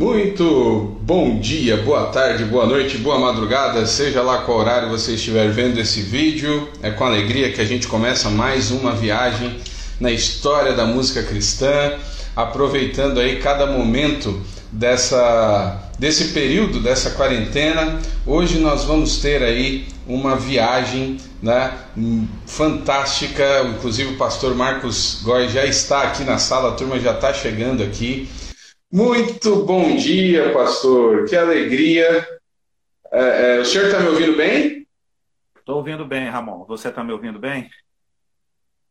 Muito bom dia, boa tarde, boa noite, boa madrugada, seja lá qual horário você estiver vendo esse vídeo. É com alegria que a gente começa mais uma viagem na história da música cristã, aproveitando aí cada momento dessa desse período dessa quarentena. Hoje nós vamos ter aí uma viagem né, fantástica. Inclusive o pastor Marcos Góes já está aqui na sala, a turma já está chegando aqui. Muito bom dia, pastor. Que alegria. É, é, o senhor está me ouvindo bem? Estou ouvindo bem, Ramon. Você está me ouvindo bem?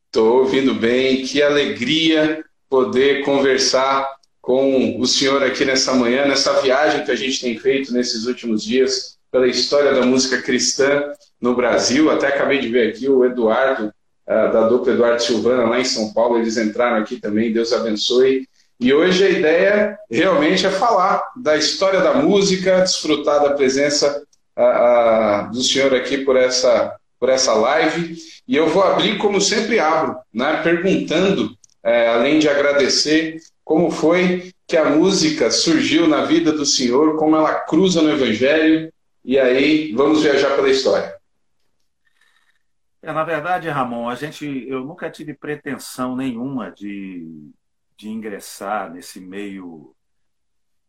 Estou ouvindo bem. Que alegria poder conversar com o senhor aqui nessa manhã, nessa viagem que a gente tem feito nesses últimos dias pela história da música cristã no Brasil. Até acabei de ver aqui o Eduardo, uh, da dupla Eduardo Silvana, lá em São Paulo, eles entraram aqui também. Deus abençoe. E hoje a ideia realmente é falar da história da música, desfrutar da presença uh, uh, do senhor aqui por essa, por essa live. E eu vou abrir, como sempre abro, né, perguntando, uh, além de agradecer, como foi que a música surgiu na vida do senhor, como ela cruza no Evangelho. E aí vamos viajar pela história. É, na verdade, Ramon, a gente, eu nunca tive pretensão nenhuma de de ingressar nesse meio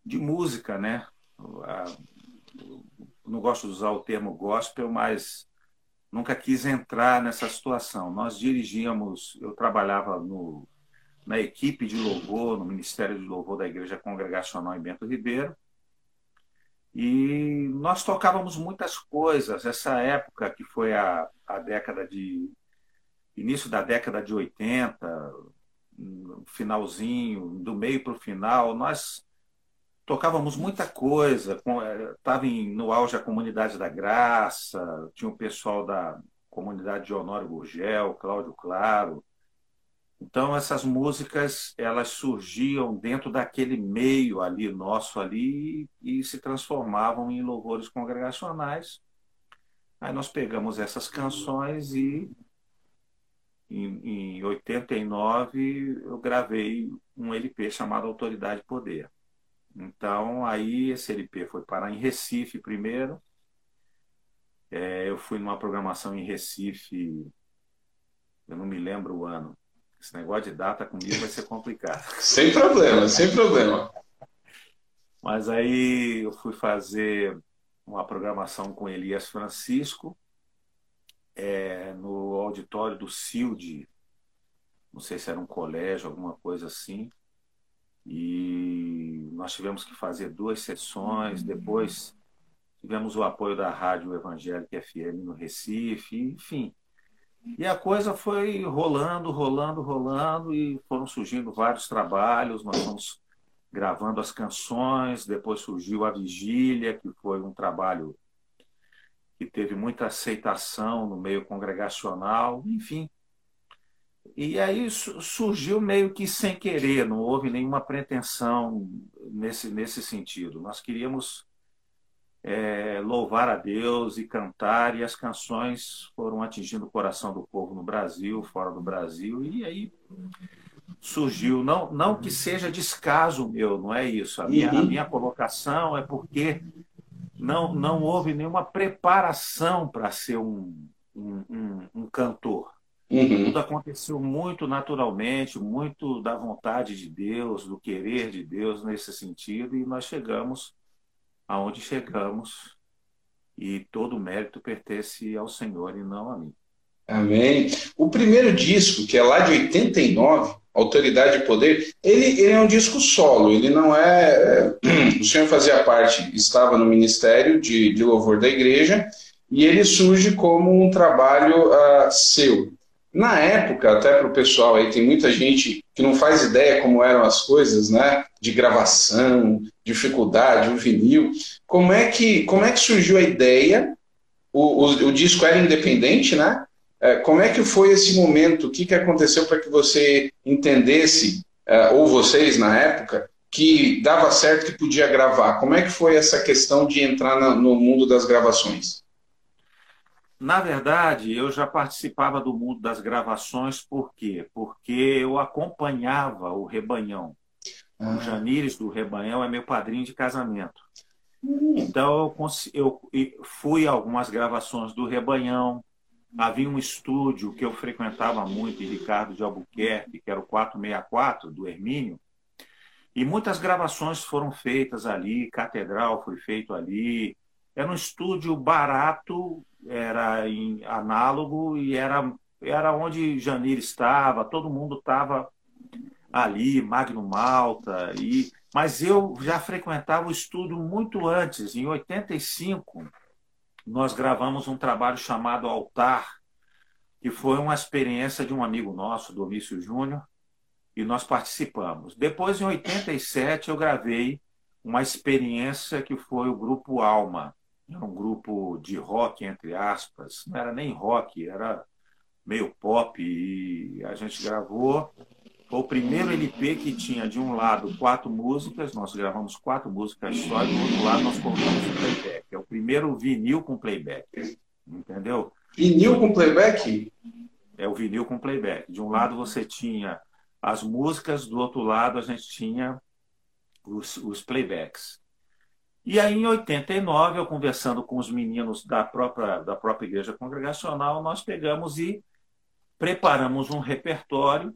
de música, né? Não gosto de usar o termo gospel, mas nunca quis entrar nessa situação. Nós dirigíamos, eu trabalhava no, na equipe de louvor, no Ministério de Louvor da Igreja Congregacional em Bento Ribeiro, e nós tocávamos muitas coisas. Essa época, que foi a, a década de. início da década de 80, finalzinho, do meio para o final, nós tocávamos muita coisa. Estava eh, no auge a Comunidade da Graça, tinha o pessoal da comunidade de Honório Gurgel, Cláudio Claro. Então essas músicas elas surgiam dentro daquele meio ali nosso ali e se transformavam em louvores congregacionais. Aí nós pegamos essas canções e em, em 89 eu gravei um LP chamado Autoridade e Poder. Então aí esse LP foi parar em Recife primeiro. É, eu fui numa programação em Recife, eu não me lembro o ano. Esse negócio de data comigo vai ser complicado. sem problema, sem problema. Mas aí eu fui fazer uma programação com Elias Francisco, é, no auditório do CILD, não sei se era um colégio, alguma coisa assim, e nós tivemos que fazer duas sessões, depois tivemos o apoio da Rádio Evangélica FM no Recife, enfim. E a coisa foi rolando, rolando, rolando, e foram surgindo vários trabalhos, nós fomos gravando as canções, depois surgiu a Vigília, que foi um trabalho que teve muita aceitação no meio congregacional, enfim. E aí surgiu meio que sem querer, não houve nenhuma pretensão nesse, nesse sentido. Nós queríamos é, louvar a Deus e cantar, e as canções foram atingindo o coração do povo no Brasil, fora do Brasil, e aí surgiu. Não, não que seja descaso meu, não é isso. A minha, uhum. a minha colocação é porque não, não houve nenhuma preparação para ser um, um, um, um cantor. Uhum. Tudo aconteceu muito naturalmente, muito da vontade de Deus, do querer de Deus nesse sentido, e nós chegamos aonde chegamos, e todo o mérito pertence ao Senhor e não a mim. Amém. O primeiro disco, que é lá de 89, Autoridade e Poder, ele, ele é um disco solo, ele não é, é. O senhor fazia parte, estava no ministério de, de louvor da igreja, e ele surge como um trabalho uh, seu. Na época, até para o pessoal aí, tem muita gente que não faz ideia como eram as coisas, né? De gravação, dificuldade, o vinil. Como é que, como é que surgiu a ideia? O, o, o disco era independente, né? É, como é que foi esse momento? O que, que aconteceu para que você entendesse, é, ou vocês na época, que dava certo que podia gravar? Como é que foi essa questão de entrar no mundo das gravações? Na verdade, eu já participava do mundo das gravações, por quê? Porque eu acompanhava o Rebanhão. Ah. O Janires do Rebanhão é meu padrinho de casamento. Hum. Então eu, eu fui a algumas gravações do Rebanhão. Havia um estúdio que eu frequentava muito, em Ricardo de Albuquerque, que era o 464 do Hermínio. E muitas gravações foram feitas ali, Catedral foi feito ali. Era um estúdio barato, era em análogo e era, era onde Janir estava, todo mundo estava ali, Magno Malta, e, mas eu já frequentava o estúdio muito antes, em 85, nós gravamos um trabalho chamado Altar, que foi uma experiência de um amigo nosso, Domício Júnior, e nós participamos. Depois, em 87, eu gravei uma experiência que foi o Grupo Alma, um grupo de rock, entre aspas, não era nem rock, era meio pop, e a gente gravou foi o primeiro LP que tinha, de um lado, quatro músicas, nós gravamos quatro músicas só, e do outro lado nós colocamos o playback. É o primeiro vinil com playback. Entendeu? Vinil com playback? É o vinil com playback. De um lado você tinha as músicas, do outro lado a gente tinha os, os playbacks. E aí, em 89, eu conversando com os meninos da própria, da própria igreja congregacional, nós pegamos e preparamos um repertório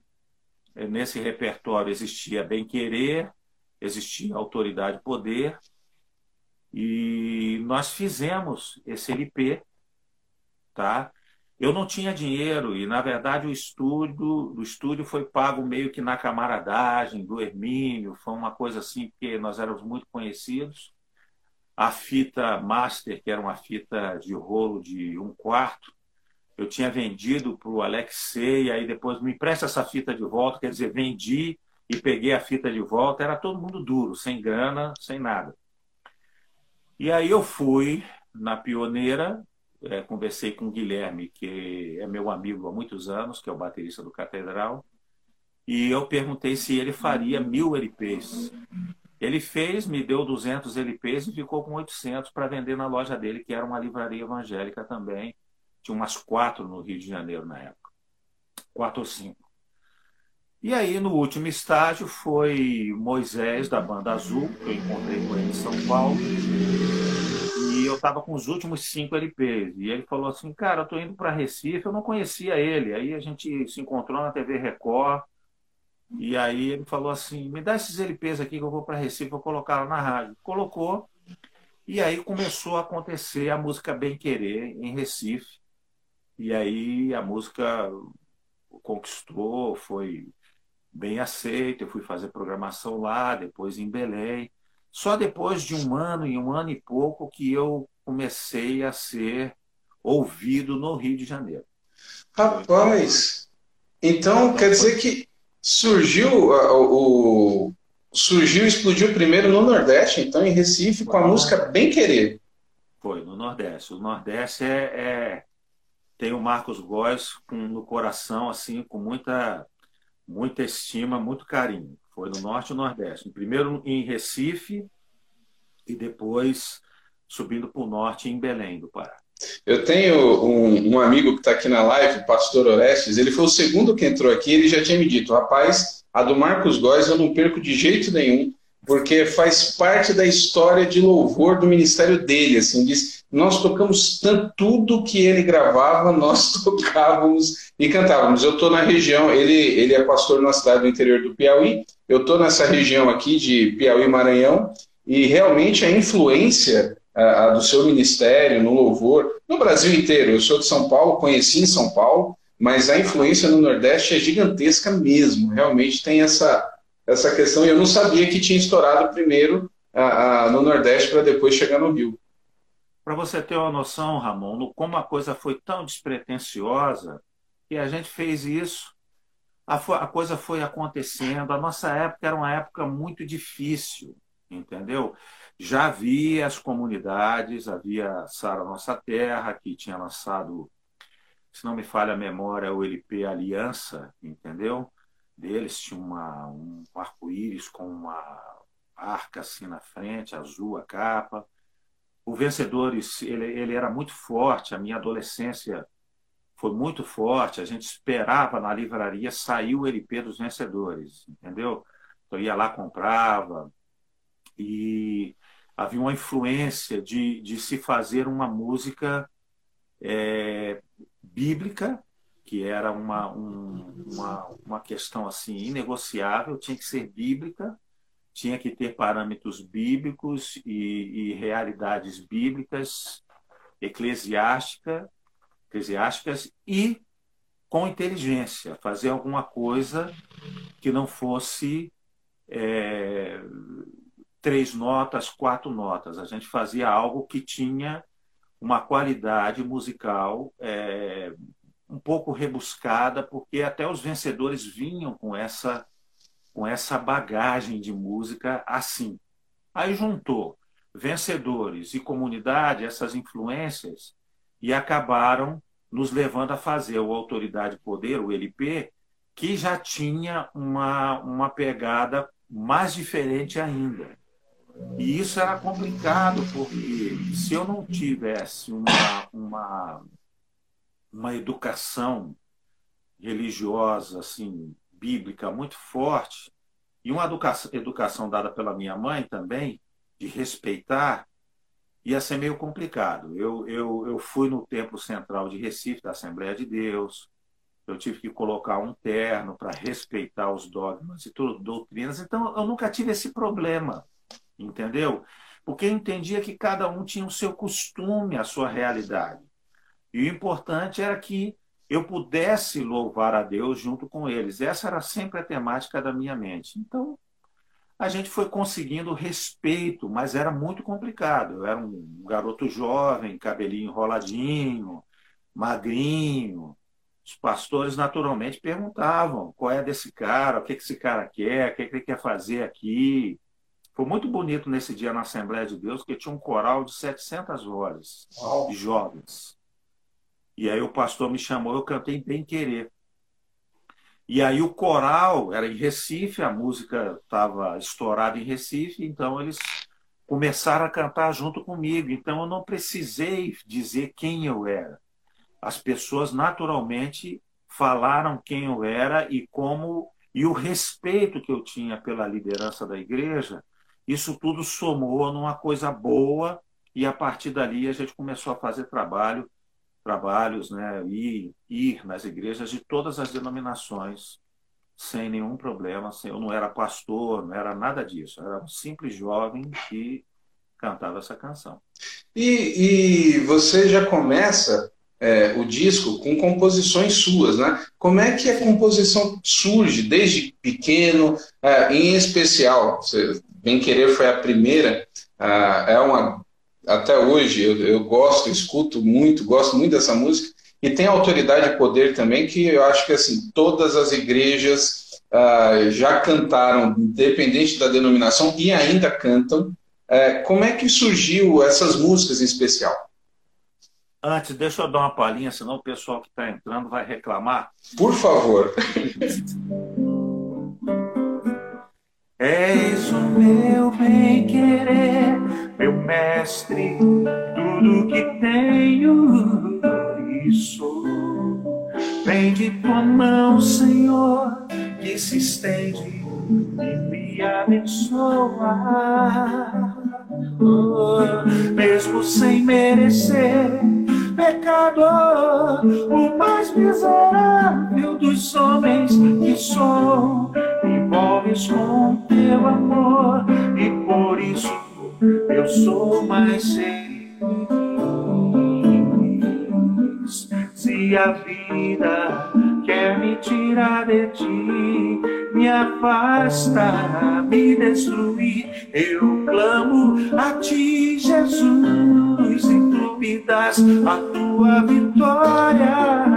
Nesse repertório existia bem-querer, existia autoridade poder, e nós fizemos esse LP, tá? Eu não tinha dinheiro e, na verdade, o estúdio, o estúdio foi pago meio que na camaradagem do Hermínio, foi uma coisa assim, porque nós éramos muito conhecidos. A fita master, que era uma fita de rolo de um quarto, eu tinha vendido para o Alexei, aí depois me empresta essa fita de volta, quer dizer, vendi e peguei a fita de volta, era todo mundo duro, sem grana, sem nada. E aí eu fui na pioneira, é, conversei com o Guilherme, que é meu amigo há muitos anos, que é o baterista do Catedral, e eu perguntei se ele faria mil LPs. Ele fez, me deu 200 LPs e ficou com 800 para vender na loja dele, que era uma livraria evangélica também, tinha umas quatro no Rio de Janeiro na época. Quatro ou cinco. E aí, no último estágio, foi Moisés, da Banda Azul, que eu encontrei com ele em São Paulo. E eu estava com os últimos cinco LPs. E ele falou assim: Cara, eu estou indo para Recife, eu não conhecia ele. Aí a gente se encontrou na TV Record. E aí ele falou assim: Me dá esses LPs aqui que eu vou para Recife, vou colocar na rádio. Colocou. E aí começou a acontecer a música Bem Querer em Recife. E aí a música conquistou, foi bem aceita. Eu fui fazer programação lá, depois em Belém. Só depois de um ano e um ano e pouco que eu comecei a ser ouvido no Rio de Janeiro. Rapaz, então quer dizer que surgiu o, o surgiu, explodiu primeiro no Nordeste, então em Recife, com a música Bem Querer. Foi, no Nordeste. O Nordeste é, é, tem o Marcos Góes no coração, assim, com muita, muita estima, muito carinho. Foi no Norte e Nordeste. Primeiro em Recife e depois subindo para o Norte em Belém do Pará. Eu tenho um, um amigo que está aqui na live, o pastor Orestes, ele foi o segundo que entrou aqui, ele já tinha me dito, rapaz, a do Marcos Góes eu não perco de jeito nenhum, porque faz parte da história de louvor do ministério dele, assim, diz, nós tocamos tanto, tudo que ele gravava, nós tocávamos e cantávamos. Eu estou na região, ele, ele é pastor na cidade do interior do Piauí, eu estou nessa região aqui de Piauí-Maranhão, e realmente a influência a, a do seu ministério no louvor, no Brasil inteiro, eu sou de São Paulo, conheci em São Paulo, mas a influência no Nordeste é gigantesca mesmo, realmente tem essa, essa questão, e eu não sabia que tinha estourado primeiro a, a, no Nordeste para depois chegar no Rio. Para você ter uma noção, Ramon, no, como a coisa foi tão despretensiosa que a gente fez isso, a, a coisa foi acontecendo. A nossa época era uma época muito difícil, entendeu? Já havia as comunidades, havia Sara Nossa Terra, que tinha lançado, se não me falha a memória, o LP Aliança, entendeu? Deles tinha uma, um arco-íris com uma arca assim na frente, azul a capa o Vencedores ele, ele era muito forte, a minha adolescência foi muito forte, a gente esperava na livraria sair o LP dos Vencedores, entendeu? Então ia lá, comprava, e havia uma influência de, de se fazer uma música é, bíblica, que era uma, um, uma, uma questão assim inegociável, tinha que ser bíblica, tinha que ter parâmetros bíblicos e, e realidades bíblicas, eclesiástica, eclesiásticas e com inteligência, fazer alguma coisa que não fosse é, três notas, quatro notas. A gente fazia algo que tinha uma qualidade musical é, um pouco rebuscada, porque até os vencedores vinham com essa com essa bagagem de música assim. Aí juntou vencedores e comunidade, essas influências, e acabaram nos levando a fazer o Autoridade Poder, o LP, que já tinha uma, uma pegada mais diferente ainda. E isso era complicado, porque se eu não tivesse uma, uma, uma educação religiosa, assim, bíblica muito forte, e uma educação, educação dada pela minha mãe também, de respeitar, ia ser meio complicado. Eu, eu, eu fui no Templo Central de Recife, da Assembleia de Deus, eu tive que colocar um terno para respeitar os dogmas e tudo, doutrinas, então eu nunca tive esse problema entendeu? Porque eu entendia que cada um tinha o seu costume, a sua realidade. E o importante era que eu pudesse louvar a Deus junto com eles. Essa era sempre a temática da minha mente. Então, a gente foi conseguindo respeito, mas era muito complicado. Eu era um garoto jovem, cabelinho enroladinho, magrinho. Os pastores naturalmente perguntavam qual é desse cara, o que esse cara quer, o que ele quer fazer aqui. Foi muito bonito nesse dia na Assembleia de Deus, que tinha um coral de 700 vozes de jovens. E aí o pastor me chamou, eu cantei Bem Querer. E aí o coral era em Recife, a música estava estourada em Recife, então eles começaram a cantar junto comigo. Então eu não precisei dizer quem eu era. As pessoas naturalmente falaram quem eu era e como e o respeito que eu tinha pela liderança da igreja isso tudo somou numa coisa boa e a partir dali a gente começou a fazer trabalho, trabalhos, né, ir, ir nas igrejas de todas as denominações sem nenhum problema. Eu não era pastor, não era nada disso. Eu era um simples jovem que cantava essa canção. E, e você já começa é, o disco com composições suas, né? Como é que a composição surge desde pequeno, é, em especial? Você Bem Querer foi a primeira, uh, é uma até hoje eu, eu, gosto, escuto muito, gosto muito dessa música e tem autoridade e poder também que eu acho que assim todas as igrejas uh, já cantaram, independente da denominação e ainda cantam. Uh, como é que surgiu essas músicas em especial? Antes, deixa eu dar uma palhinha, senão o pessoal que está entrando vai reclamar. Por favor. És o meu bem-querer, meu mestre, tudo que tenho e sou. Vem de tua mão, Senhor, que se estende e me abençoa. Oh, mesmo sem merecer, pecador, o mais miserável dos homens que sou envolves com teu amor e por isso eu sou mais feliz. Se a vida quer me tirar de ti, me afasta, me destruir, eu clamo a ti, Jesus, e tu me das a tua vitória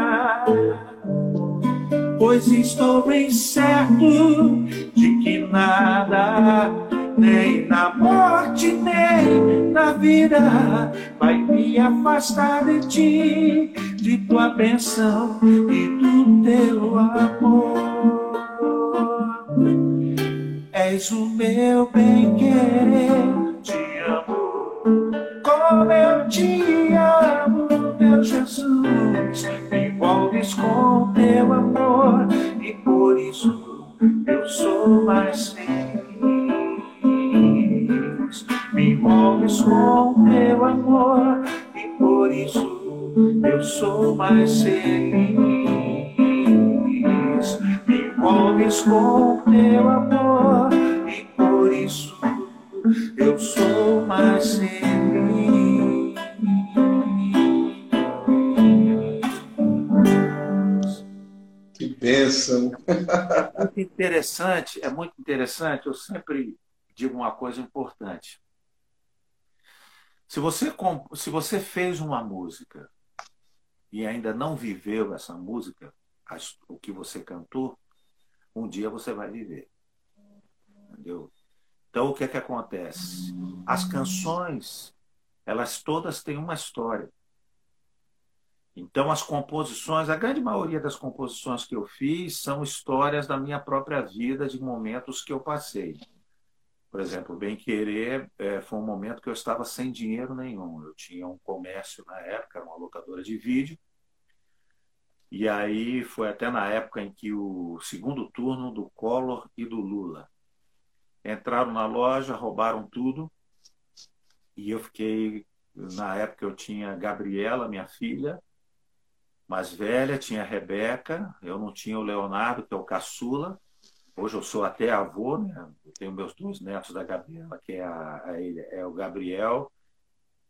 pois estou bem certo de que nada, nem na morte, nem na vida, vai me afastar de ti, de tua bênção e do teu amor. És o meu bem-querer, te amo, como eu te amo, meu Jesus envolves com teu amor e por isso eu sou mais feliz. Com teu amor e por isso eu sou mais feliz. Me envolves com teu amor e por isso eu sou mais feliz. Que bênção! Muito interessante, é muito interessante. Eu sempre digo uma coisa importante. Se você, se você fez uma música e ainda não viveu essa música, o que você cantou, um dia você vai viver. Entendeu? Então, o que é que acontece? As canções, elas todas têm uma história. Então, as composições, a grande maioria das composições que eu fiz são histórias da minha própria vida, de momentos que eu passei. Por exemplo, Bem Querer é, foi um momento que eu estava sem dinheiro nenhum. Eu tinha um comércio na época, uma locadora de vídeo. E aí foi até na época em que o segundo turno do Collor e do Lula entraram na loja, roubaram tudo. E eu fiquei, na época eu tinha Gabriela, minha filha, mais velha, tinha Rebeca, eu não tinha o Leonardo, que é o caçula, Hoje eu sou até avô, né? Eu tenho meus dois netos da Gabriela, que é, a, é o Gabriel,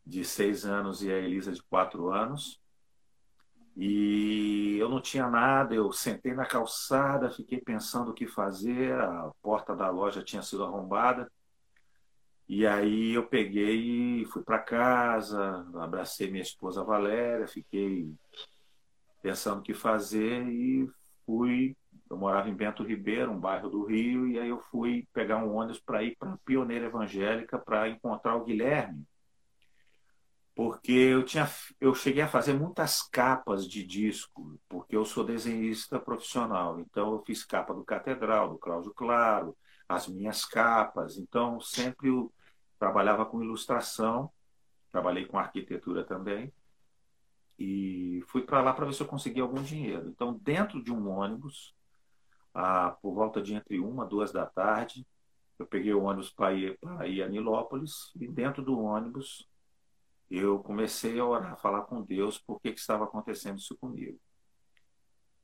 de seis anos, e a Elisa, de quatro anos. E eu não tinha nada, eu sentei na calçada, fiquei pensando o que fazer, a porta da loja tinha sido arrombada. E aí eu peguei e fui para casa, abracei minha esposa Valéria, fiquei pensando o que fazer e fui eu morava em Bento Ribeiro, um bairro do Rio, e aí eu fui pegar um ônibus para ir para Pioneira Evangélica para encontrar o Guilherme. Porque eu, tinha, eu cheguei a fazer muitas capas de disco, porque eu sou desenhista profissional. Então, eu fiz capa do Catedral, do Cláudio Claro, as minhas capas. Então, sempre eu trabalhava com ilustração, trabalhei com arquitetura também. E fui para lá para ver se eu conseguia algum dinheiro. Então, dentro de um ônibus, ah, por volta de entre uma duas da tarde. Eu peguei o ônibus para ir, para ir a Nilópolis e dentro do ônibus eu comecei a orar, a falar com Deus por que, que estava acontecendo isso comigo.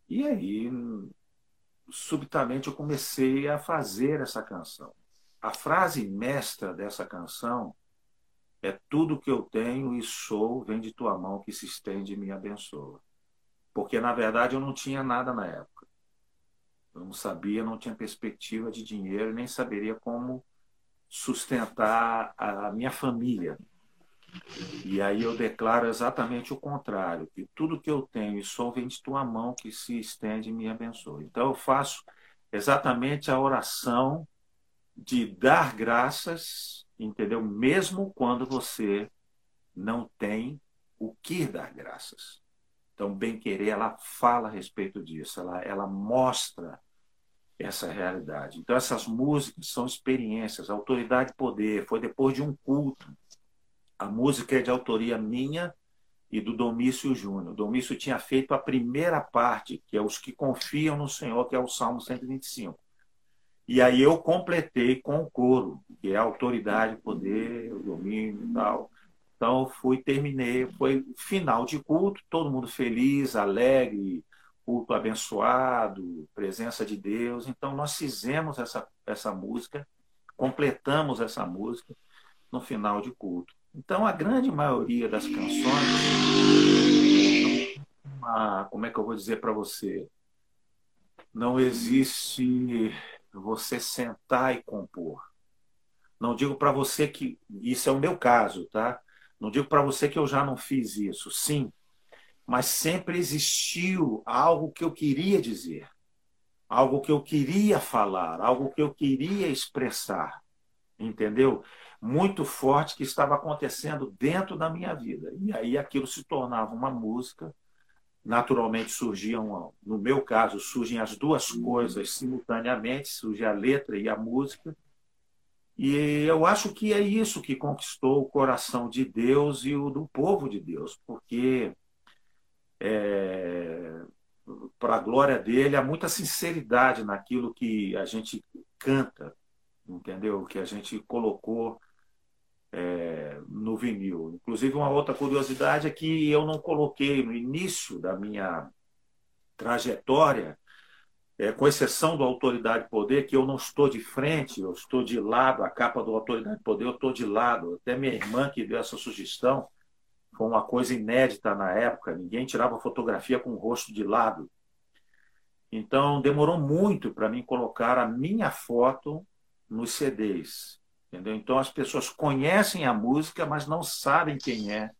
E aí, subitamente, eu comecei a fazer essa canção. A frase mestra dessa canção é tudo que eu tenho e sou, vem de tua mão que se estende e me abençoa. Porque, na verdade, eu não tinha nada na época. Eu não sabia, não tinha perspectiva de dinheiro, nem saberia como sustentar a minha família. E aí eu declaro exatamente o contrário, que tudo que eu tenho e sou vem de tua mão que se estende e me abençoa. Então eu faço exatamente a oração de dar graças, entendeu? Mesmo quando você não tem o que dar graças. Então, Bem Querer, ela fala a respeito disso, ela, ela mostra essa realidade. Então, essas músicas são experiências, autoridade e poder. Foi depois de um culto. A música é de autoria minha e do Domício Júnior. Domício tinha feito a primeira parte, que é os que confiam no Senhor, que é o Salmo 125. E aí eu completei com o coro, que é a autoridade, poder, o domínio e tal. Então fui, terminei, foi final de culto, todo mundo feliz, alegre, culto abençoado, presença de Deus. Então nós fizemos essa, essa música, completamos essa música no final de culto. Então a grande maioria das canções, uma, como é que eu vou dizer para você, não existe você sentar e compor. Não digo para você que isso é o meu caso, tá? Não digo para você que eu já não fiz isso. Sim, mas sempre existiu algo que eu queria dizer, algo que eu queria falar, algo que eu queria expressar. Entendeu? Muito forte que estava acontecendo dentro da minha vida. E aí aquilo se tornava uma música. Naturalmente surgiam, no meu caso, surgem as duas coisas simultaneamente, surge a letra e a música. E eu acho que é isso que conquistou o coração de Deus e o do povo de Deus, porque é, para a glória dele há muita sinceridade naquilo que a gente canta, entendeu? Que a gente colocou é, no vinil. Inclusive, uma outra curiosidade é que eu não coloquei no início da minha trajetória, é, com exceção do Autoridade Poder, que eu não estou de frente, eu estou de lado, a capa do Autoridade Poder, eu estou de lado. Até minha irmã que deu essa sugestão, foi uma coisa inédita na época, ninguém tirava fotografia com o rosto de lado. Então, demorou muito para mim colocar a minha foto nos CDs. Entendeu? Então, as pessoas conhecem a música, mas não sabem quem é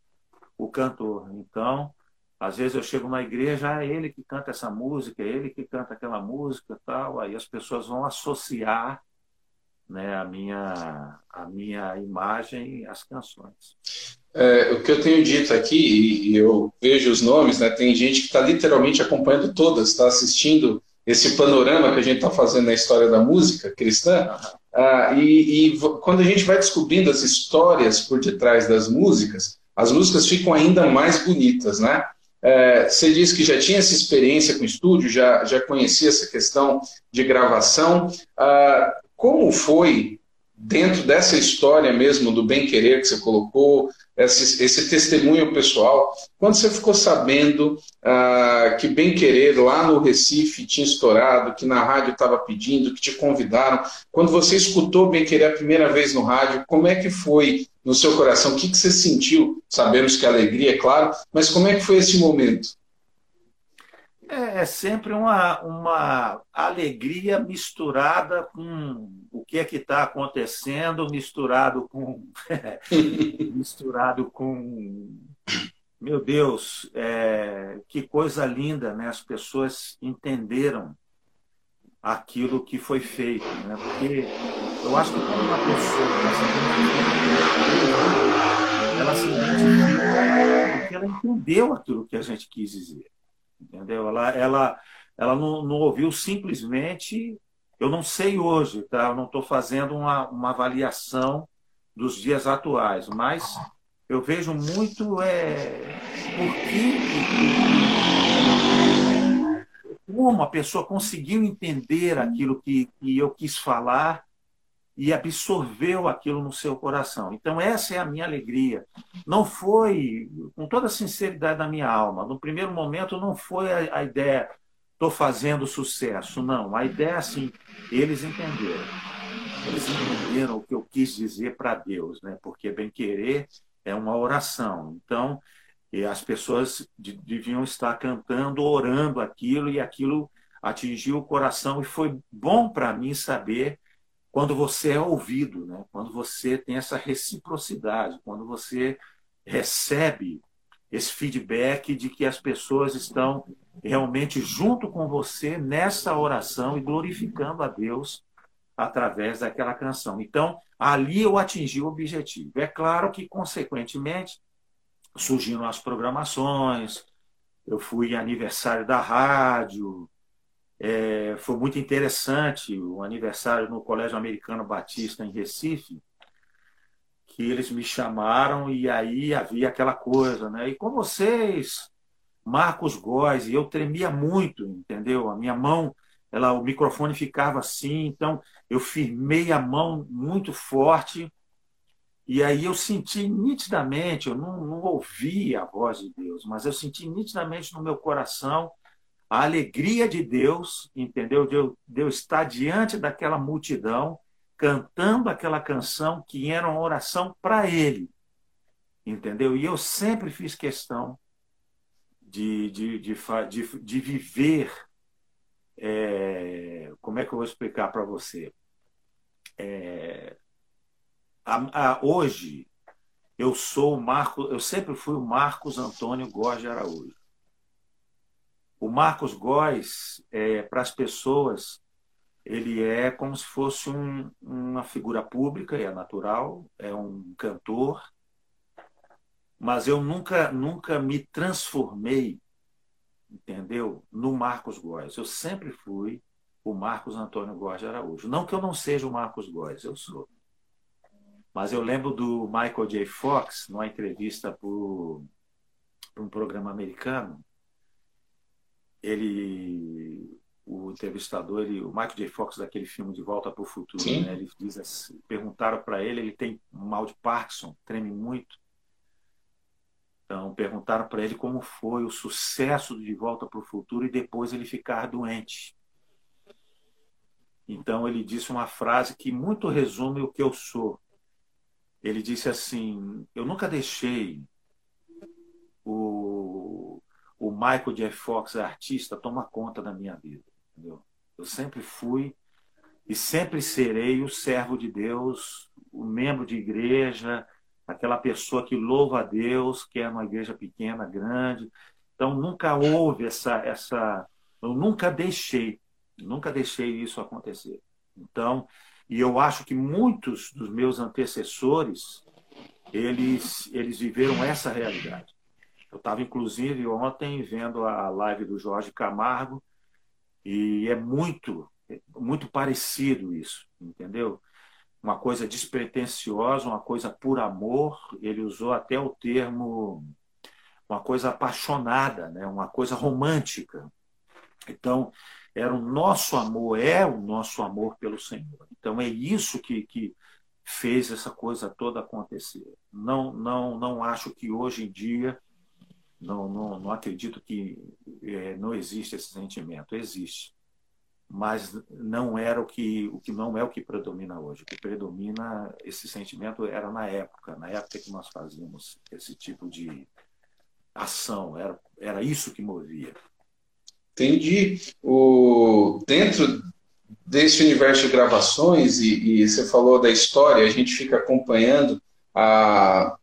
o cantor. Então, às vezes eu chego na igreja, é ele que canta essa música, é ele que canta aquela música, tal. Aí as pessoas vão associar né, a minha a minha imagem às canções. É, o que eu tenho dito aqui, e eu vejo os nomes, né, tem gente que está literalmente acompanhando todas, está assistindo esse panorama que a gente está fazendo na história da música cristã. Ah, e, e, quando a gente vai descobrindo as histórias por detrás das músicas, as músicas ficam ainda mais bonitas, né? É, você disse que já tinha essa experiência com estúdio, já, já conhecia essa questão de gravação. Ah, como foi dentro dessa história mesmo do bem querer que você colocou, esse, esse testemunho pessoal, quando você ficou sabendo ah, que bem querer lá no Recife tinha estourado, que na rádio estava pedindo, que te convidaram, quando você escutou bem querer a primeira vez no rádio, como é que foi no seu coração? O que, que você sentiu? Sabemos que alegria, é claro, mas como é que foi esse momento? É, é sempre uma, uma alegria misturada com o que é que está acontecendo, misturado com misturado com meu Deus, é, que coisa linda, né? As pessoas entenderam aquilo que foi feito, né? Porque eu acho que quando uma pessoa ela se identifica porque ela entendeu aquilo que a gente quis dizer entendeu? Ela, ela, ela não, não ouviu simplesmente. Eu não sei hoje, tá? Eu não estou fazendo uma, uma avaliação dos dias atuais, mas eu vejo muito é, por que como a pessoa conseguiu entender aquilo que, que eu quis falar e absorveu aquilo no seu coração. Então, essa é a minha alegria. Não foi, com toda a sinceridade da minha alma, no primeiro momento não foi a, a ideia, estou fazendo sucesso. Não, a ideia é assim, eles entenderam. Eles entenderam o que eu quis dizer para Deus, né? porque bem-querer é uma oração. Então, as pessoas deviam estar cantando, orando aquilo, e aquilo atingiu o coração, e foi bom para mim saber quando você é ouvido, né? quando você tem essa reciprocidade, quando você recebe esse feedback de que as pessoas estão realmente junto com você nessa oração e glorificando a Deus através daquela canção. Então, ali eu atingi o objetivo. É claro que, consequentemente, surgiram as programações, eu fui aniversário da rádio, é, foi muito interessante o aniversário no Colégio Americano Batista, em Recife, que eles me chamaram e aí havia aquela coisa, né? E com vocês, Marcos Góes, e eu tremia muito, entendeu? A minha mão, ela, o microfone ficava assim, então eu firmei a mão muito forte e aí eu senti nitidamente, eu não, não ouvi a voz de Deus, mas eu senti nitidamente no meu coração a alegria de Deus, entendeu? De eu, de eu estar diante daquela multidão, cantando aquela canção que era uma oração para Ele, entendeu? E eu sempre fiz questão de, de, de, de, de viver. É, como é que eu vou explicar para você? É, a, a, hoje eu sou o Marcos, eu sempre fui o Marcos Antônio Gorge Araújo. O Marcos Góes, é, para as pessoas, ele é como se fosse um, uma figura pública, é natural, é um cantor, mas eu nunca, nunca me transformei, entendeu, no Marcos Góes. Eu sempre fui o Marcos Antônio Góes de Araújo. Não que eu não seja o Marcos Góes, eu sou. Mas eu lembro do Michael J. Fox, numa entrevista para um programa americano, ele o entrevistador, ele, o Michael J. Fox daquele filme De Volta para o Futuro, né? ele diz assim, perguntaram para ele, ele tem mal de Parkinson, treme muito, Então, perguntaram para ele como foi o sucesso de Volta para o Futuro e depois ele ficar doente. Então, ele disse uma frase que muito resume o que eu sou. Ele disse assim: Eu nunca deixei o, o Michael J. Fox, artista, tomar conta da minha vida. Entendeu? Eu sempre fui e sempre serei o servo de Deus, o membro de igreja, aquela pessoa que louva a Deus, que é uma igreja pequena, grande. Então nunca houve essa essa eu nunca deixei, nunca deixei isso acontecer. Então, e eu acho que muitos dos meus antecessores eles eles viveram essa realidade. Eu estava inclusive ontem vendo a live do Jorge Camargo e é muito muito parecido isso, entendeu? uma coisa despretensiosa, uma coisa por amor. Ele usou até o termo uma coisa apaixonada, né? uma coisa romântica. Então, era o nosso amor, é o nosso amor pelo Senhor. Então, é isso que, que fez essa coisa toda acontecer. Não, não, não acho que hoje em dia, não, não, não acredito que é, não existe esse sentimento. Existe mas não era o que o que não é o que predomina hoje. O que predomina esse sentimento era na época, na época que nós fazíamos esse tipo de ação, era era isso que movia. Entendi. O dentro desse universo de gravações e, e você falou da história, a gente fica acompanhando a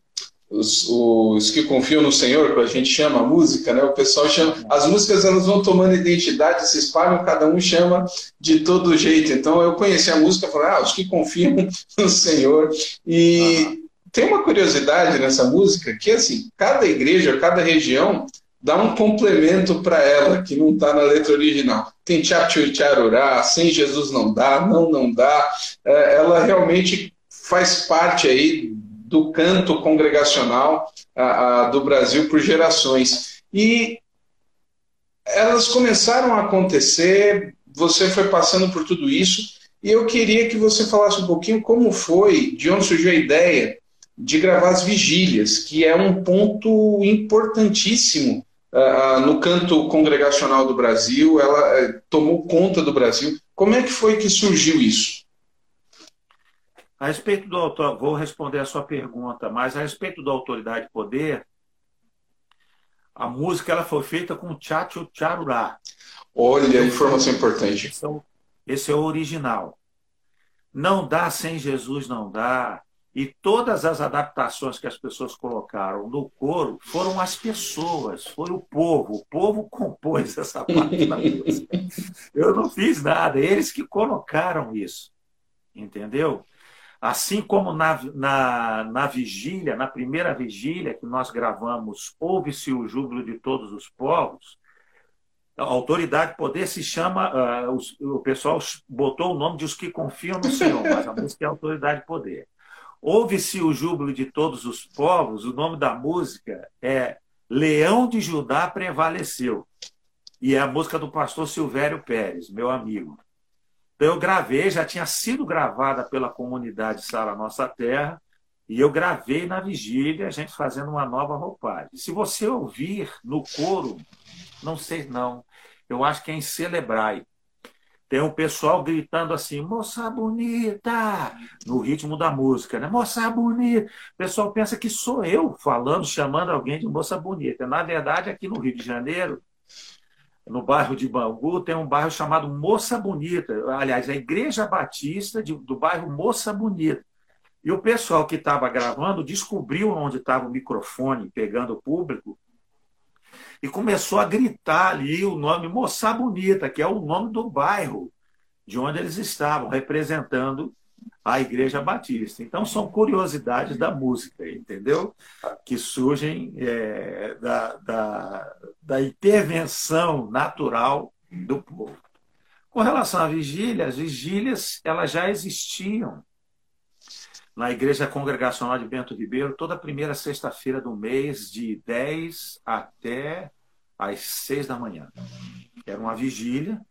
os, os, que confiam no Senhor, que a gente chama música, né? O pessoal chama. As músicas elas vão tomando identidade, se espalham, cada um chama de todo jeito. Então eu conheci a música e falei, ah, os que confiam no Senhor. E uhum. tem uma curiosidade nessa música que assim, cada igreja, cada região dá um complemento para ela que não está na letra original. Tem Tchapchu Tcharurá, sem Jesus não dá, não, não dá. É, ela realmente faz parte aí do canto congregacional a, a, do Brasil por gerações. E elas começaram a acontecer, você foi passando por tudo isso, e eu queria que você falasse um pouquinho como foi, de onde surgiu a ideia de gravar as vigílias, que é um ponto importantíssimo uh, no canto congregacional do Brasil, ela uh, tomou conta do Brasil. Como é que foi que surgiu isso? A respeito do autor, vou responder a sua pergunta, mas a respeito da autoridade e poder, a música ela foi feita com Chacho Charurá. Olha, informação importante. Esse é, o, esse é o original. Não dá sem Jesus, não dá. E todas as adaptações que as pessoas colocaram no coro foram as pessoas, foi o povo. O povo compôs essa parte da música. Eu não fiz nada, eles que colocaram isso. Entendeu? Assim como na, na, na vigília, na primeira vigília que nós gravamos, Ouve-se o júbilo de todos os povos, a autoridade poder se chama, uh, os, o pessoal botou o nome de os que confiam no Senhor, mas a música é autoridade poder. Ouve-se o júbilo de todos os povos, o nome da música é Leão de Judá Prevaleceu. E é a música do pastor Silvério Pérez, meu amigo. Então, eu gravei, já tinha sido gravada pela comunidade Sara Nossa Terra, e eu gravei na vigília, a gente fazendo uma nova roupagem. Se você ouvir no coro, não sei não, eu acho que é em Celebrai. Tem um pessoal gritando assim, moça bonita, no ritmo da música, né? Moça bonita. O pessoal pensa que sou eu falando, chamando alguém de moça bonita. Na verdade, aqui no Rio de Janeiro, no bairro de Bangu, tem um bairro chamado Moça Bonita. Aliás, a Igreja Batista de, do bairro Moça Bonita. E o pessoal que estava gravando descobriu onde estava o microfone pegando o público e começou a gritar ali o nome Moça Bonita, que é o nome do bairro de onde eles estavam, representando a Igreja Batista. Então, são curiosidades da música, entendeu? Que surgem é, da, da, da intervenção natural do povo. Com relação à vigília, as vigílias elas já existiam na Igreja Congregacional de Bento Ribeiro toda primeira sexta-feira do mês, de 10 até às 6 da manhã. Era uma vigília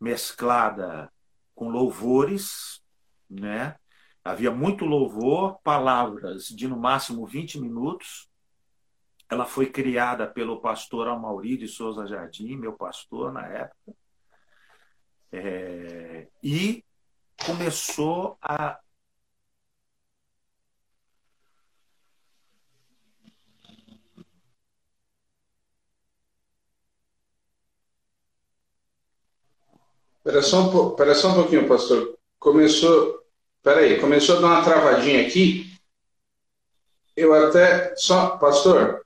mesclada com louvores, né? Havia muito louvor, palavras de no máximo 20 minutos, ela foi criada pelo pastor Amauri de Souza Jardim, meu pastor na época, é, e começou a Espera só, um, só um pouquinho, pastor. Começou. Espera aí, começou a dar uma travadinha aqui. Eu até. Só, pastor.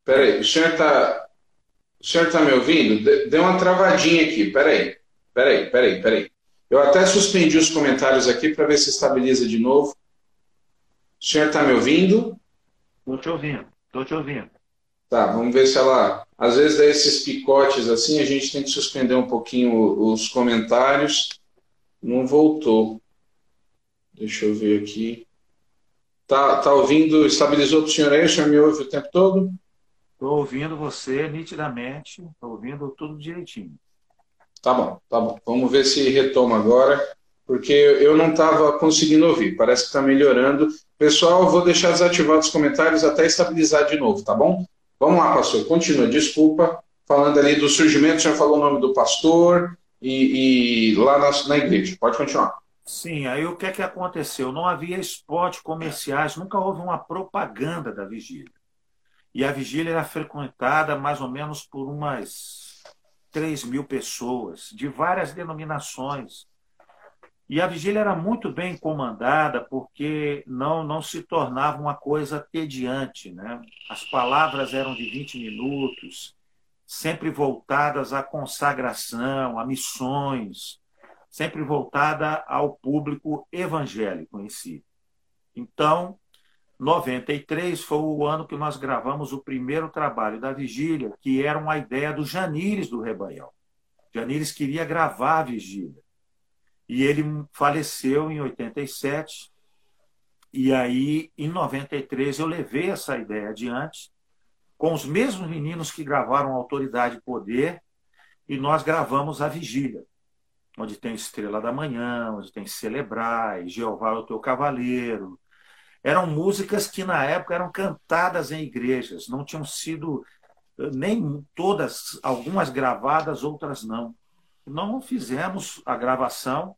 Espera aí, o senhor está. O senhor está me ouvindo? Deu uma travadinha aqui. Espera aí. Espera aí, espera aí, espera aí. Eu até suspendi os comentários aqui para ver se estabiliza de novo. O senhor está me ouvindo? Estou te ouvindo, estou te ouvindo. Tá, vamos ver se ela. Às vezes dá esses picotes assim, a gente tem que suspender um pouquinho os comentários. Não voltou. Deixa eu ver aqui. Tá, tá ouvindo? Estabilizou o senhor aí? O senhor me ouve o tempo todo? Estou ouvindo você nitidamente, estou ouvindo tudo direitinho. Tá bom, tá bom. Vamos ver se retoma agora, porque eu não estava conseguindo ouvir. Parece que está melhorando. Pessoal, vou deixar desativado os comentários até estabilizar de novo, tá bom? Vamos lá, pastor, continua. Desculpa, falando ali do surgimento, senhor falou o nome do pastor e, e lá na, na igreja. Pode continuar. Sim, aí o que é que aconteceu? Não havia esporte comerciais, nunca houve uma propaganda da vigília. E a vigília era frequentada mais ou menos por umas 3 mil pessoas, de várias denominações. E a vigília era muito bem comandada porque não, não se tornava uma coisa tediante. Né? As palavras eram de 20 minutos, sempre voltadas à consagração, a missões, sempre voltada ao público evangélico em si. Então, 93 foi o ano que nós gravamos o primeiro trabalho da vigília, que era uma ideia do Janires do Rebanhão. Janires queria gravar a vigília. E ele faleceu em 87. E aí, em 93, eu levei essa ideia adiante com os mesmos meninos que gravaram Autoridade e Poder, e nós gravamos a Vigília, onde tem Estrela da Manhã, onde tem Celebrar, Jeová é o Teu Cavaleiro. Eram músicas que, na época, eram cantadas em igrejas, não tinham sido eh, nem todas, algumas gravadas, outras não. Não fizemos a gravação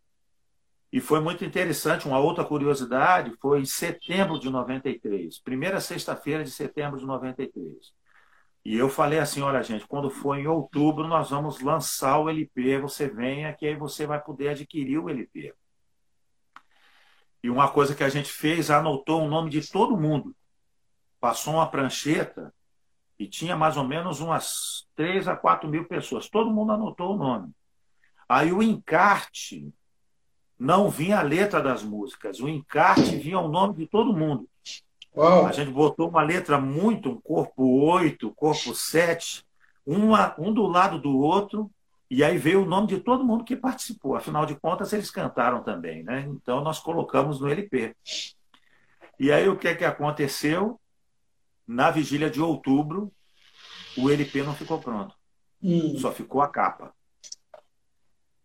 e foi muito interessante. Uma outra curiosidade foi em setembro de 93, primeira sexta-feira de setembro de 93. E eu falei assim: olha, gente, quando for em outubro, nós vamos lançar o LP. Você venha, que aí você vai poder adquirir o LP. E uma coisa que a gente fez, anotou o nome de todo mundo. Passou uma prancheta e tinha mais ou menos umas 3 a 4 mil pessoas. Todo mundo anotou o nome. Aí o encarte não vinha a letra das músicas, o encarte vinha o nome de todo mundo. Uau. A gente botou uma letra muito, um corpo 8, corpo 7, uma, um do lado do outro, e aí veio o nome de todo mundo que participou. Afinal de contas, eles cantaram também, né? Então nós colocamos no LP. E aí o que é que aconteceu? Na vigília de outubro, o LP não ficou pronto. Hum. Só ficou a capa.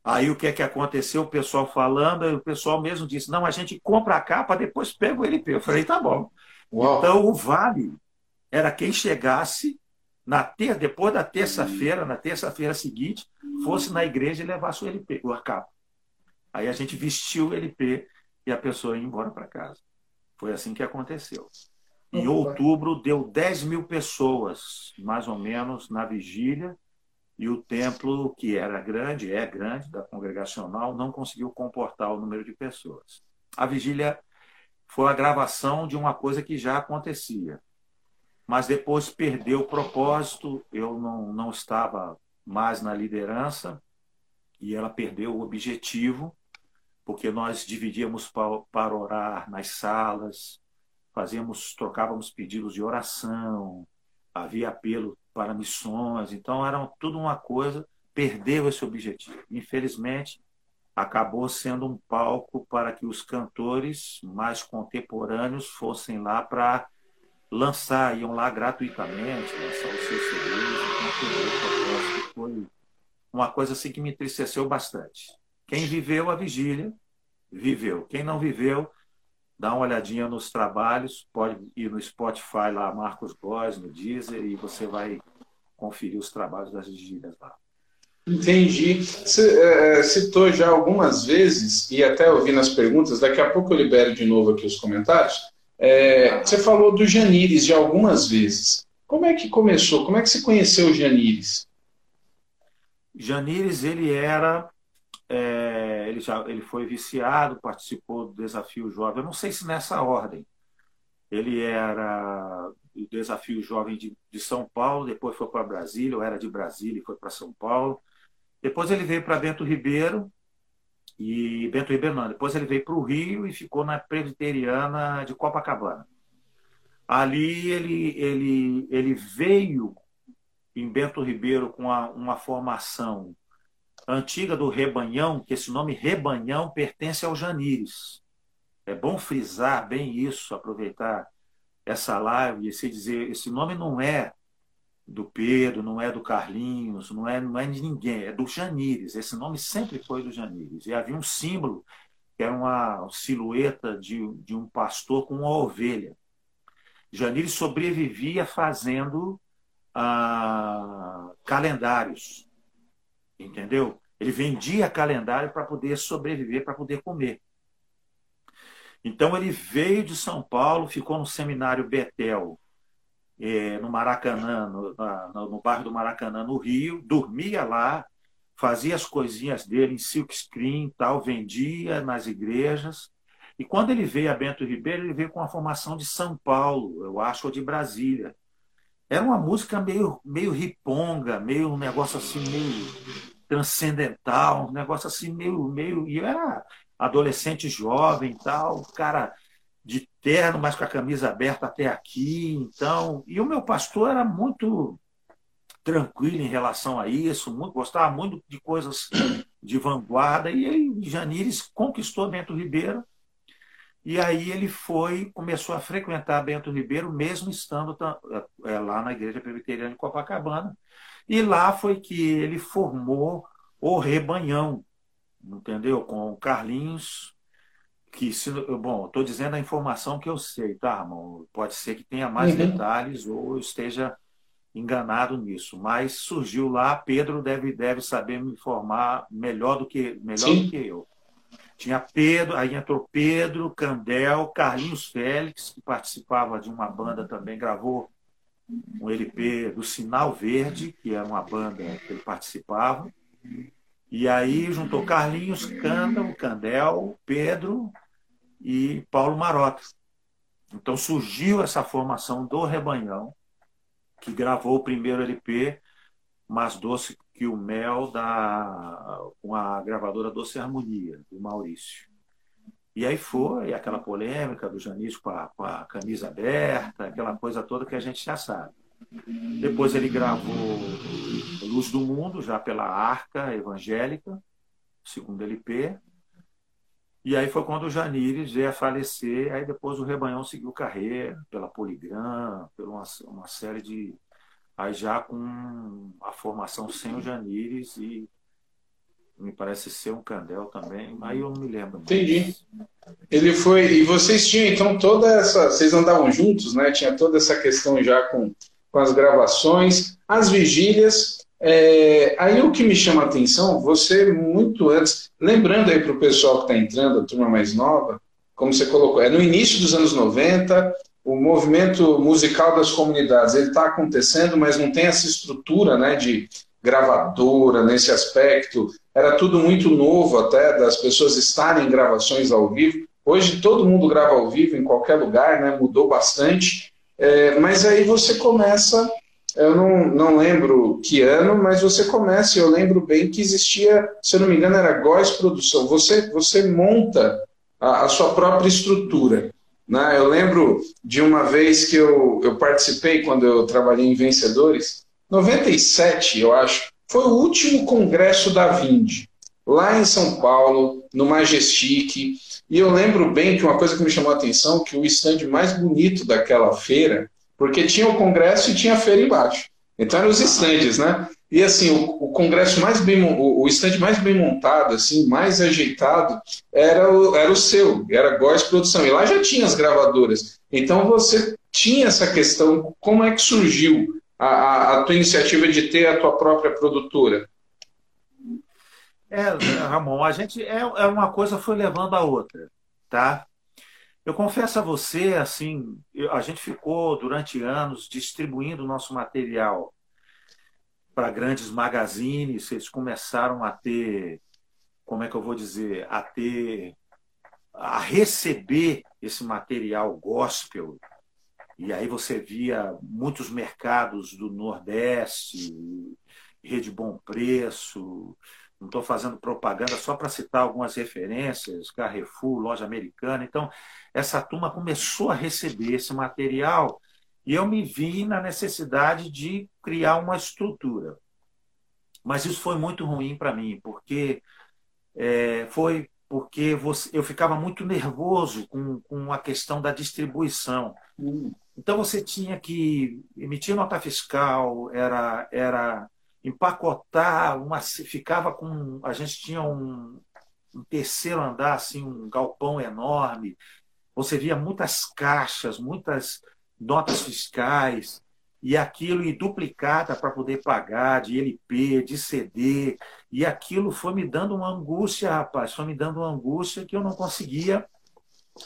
Aí o que é que aconteceu? O pessoal falando, e o pessoal mesmo disse: não, a gente compra a capa, depois pega o LP. Eu falei: tá bom. Uau. Então o vale era quem chegasse na ter, depois da terça-feira, na terça-feira seguinte, fosse na igreja e levasse o LP, a capa. Aí a gente vestiu o LP e a pessoa ia embora para casa. Foi assim que aconteceu. Em outubro, deu 10 mil pessoas, mais ou menos, na vigília, e o templo, que era grande, é grande, da congregacional, não conseguiu comportar o número de pessoas. A vigília foi a gravação de uma coisa que já acontecia, mas depois perdeu o propósito, eu não, não estava mais na liderança, e ela perdeu o objetivo, porque nós dividíamos para orar nas salas, fazíamos, trocávamos pedidos de oração, havia apelo para missões, então era tudo uma coisa, perdeu esse objetivo. Infelizmente, acabou sendo um palco para que os cantores mais contemporâneos fossem lá para lançar, iam lá gratuitamente, lançar os seus CDs, então foi uma coisa assim que me entristeceu bastante. Quem viveu a vigília, viveu. Quem não viveu, dá uma olhadinha nos trabalhos, pode ir no Spotify lá, Marcos Góes, no Deezer, e você vai conferir os trabalhos das vigílias lá. Entendi. Você é, citou já algumas vezes, e até ouvi nas perguntas, daqui a pouco eu libero de novo aqui os comentários. É, você falou do Janires já algumas vezes. Como é que começou? Como é que você conheceu o Janires? Janires, ele era. É, ele, já, ele foi viciado, participou do Desafio Jovem. Eu não sei se nessa ordem. Ele era do Desafio Jovem de, de São Paulo, depois foi para Brasília, ou era de Brasília e foi para São Paulo. Depois ele veio para Bento Ribeiro, e Bento Ribeiro não, depois ele veio para o Rio e ficou na Presbiteriana de Copacabana. Ali ele, ele, ele veio em Bento Ribeiro com uma, uma formação antiga do Rebanhão, que esse nome Rebanhão pertence ao Janires. É bom frisar bem isso, aproveitar essa live e se dizer, esse nome não é do Pedro, não é do Carlinhos, não é, não é de ninguém, é do Janires. Esse nome sempre foi do Janires. E havia um símbolo, que era uma silhueta de, de um pastor com uma ovelha. Janires sobrevivia fazendo ah, calendários, entendeu? Ele vendia calendário para poder sobreviver, para poder comer. Então ele veio de São Paulo, ficou no seminário Betel, é, no Maracanã, no, no, no, bairro do Maracanã, no Rio, dormia lá, fazia as coisinhas dele em silk screen, tal, vendia nas igrejas. E quando ele veio a Bento Ribeiro, ele veio com a formação de São Paulo, eu acho, ou de Brasília. Era uma música meio, meio riponga, meio um negócio assim, meio transcendental, um negócio assim, meio. meio e eu era adolescente jovem tal, cara de terno, mas com a camisa aberta até aqui. Então, e o meu pastor era muito tranquilo em relação a isso, muito, gostava muito de coisas de vanguarda, e aí Janires conquistou Bento Ribeiro, e aí ele foi, começou a frequentar Bento Ribeiro, mesmo estando é, lá na Igreja Presbiteriana de Copacabana, e lá foi que ele formou o Rebanhão, entendeu? Com Carlinhos, que se, bom, estou dizendo a informação que eu sei, tá, irmão? Pode ser que tenha mais uhum. detalhes ou eu esteja enganado nisso, mas surgiu lá, Pedro deve, deve saber me informar melhor do que melhor do que eu. Tinha Pedro, aí entrou Pedro, Candel, Carlinhos Félix, que participava de uma banda também, gravou um LP do Sinal Verde, que era uma banda que ele participava. E aí juntou Carlinhos, Candel, Candel, Pedro e Paulo Marota. Então surgiu essa formação do Rebanhão, que gravou o primeiro LP, Mais Doce que o Mel, da, com a gravadora Doce Harmonia, do Maurício. E aí foi aquela polêmica do Janis com a, com a camisa aberta, aquela coisa toda que a gente já sabe. Depois ele gravou Luz do Mundo, já pela Arca Evangélica, segundo LP. E aí foi quando o Janires veio a falecer, aí depois o Rebanhão seguiu carreira, pela Poligram, por uma, uma série de. Aí já com a formação sem o Janires e me parece ser um Candel também, aí eu não me lembro. Entendi. Ele foi. E vocês tinham então toda essa. Vocês andavam juntos, né? Tinha toda essa questão já com com as gravações, as vigílias. É, aí o que me chama a atenção, você muito antes, lembrando aí para o pessoal que está entrando, a turma mais nova, como você colocou, é no início dos anos 90, o movimento musical das comunidades ele está acontecendo, mas não tem essa estrutura né, de gravadora nesse aspecto. Era tudo muito novo até das pessoas estarem em gravações ao vivo. Hoje todo mundo grava ao vivo em qualquer lugar, né, mudou bastante. É, mas aí você começa, eu não, não lembro que ano, mas você começa, eu lembro bem que existia, se eu não me engano, era Góis Produção. Você, você monta a, a sua própria estrutura. Né? Eu lembro de uma vez que eu, eu participei quando eu trabalhei em Vencedores, 97, eu acho, foi o último congresso da Vind, lá em São Paulo, no Majestic. E eu lembro bem que uma coisa que me chamou a atenção, que o stand mais bonito daquela feira, porque tinha o congresso e tinha a feira embaixo. Então eram os stands, né? E assim, o, o congresso mais bem, o, o stand mais bem montado, assim, mais ajeitado, era o, era o seu, era Góes Produção. E lá já tinha as gravadoras. Então você tinha essa questão, como é que surgiu a, a, a tua iniciativa de ter a tua própria produtora? É, Ramon, a gente é, é uma coisa foi levando a outra, tá? Eu confesso a você, assim, a gente ficou durante anos distribuindo nosso material para grandes magazines, eles começaram a ter, como é que eu vou dizer, a ter, a receber esse material gospel. E aí você via muitos mercados do Nordeste, Rede Bom Preço, não estou fazendo propaganda só para citar algumas referências, Carrefour, Loja Americana. Então, essa turma começou a receber esse material e eu me vi na necessidade de criar uma estrutura. Mas isso foi muito ruim para mim, porque é, foi porque você, eu ficava muito nervoso com, com a questão da distribuição. Então você tinha que emitir nota fiscal, era, era empacotar, uma, ficava com. A gente tinha um, um terceiro andar, assim, um galpão enorme. Você via muitas caixas, muitas notas fiscais, e aquilo e duplicada para poder pagar de LP, de CD, e aquilo foi me dando uma angústia, rapaz, foi me dando uma angústia que eu não conseguia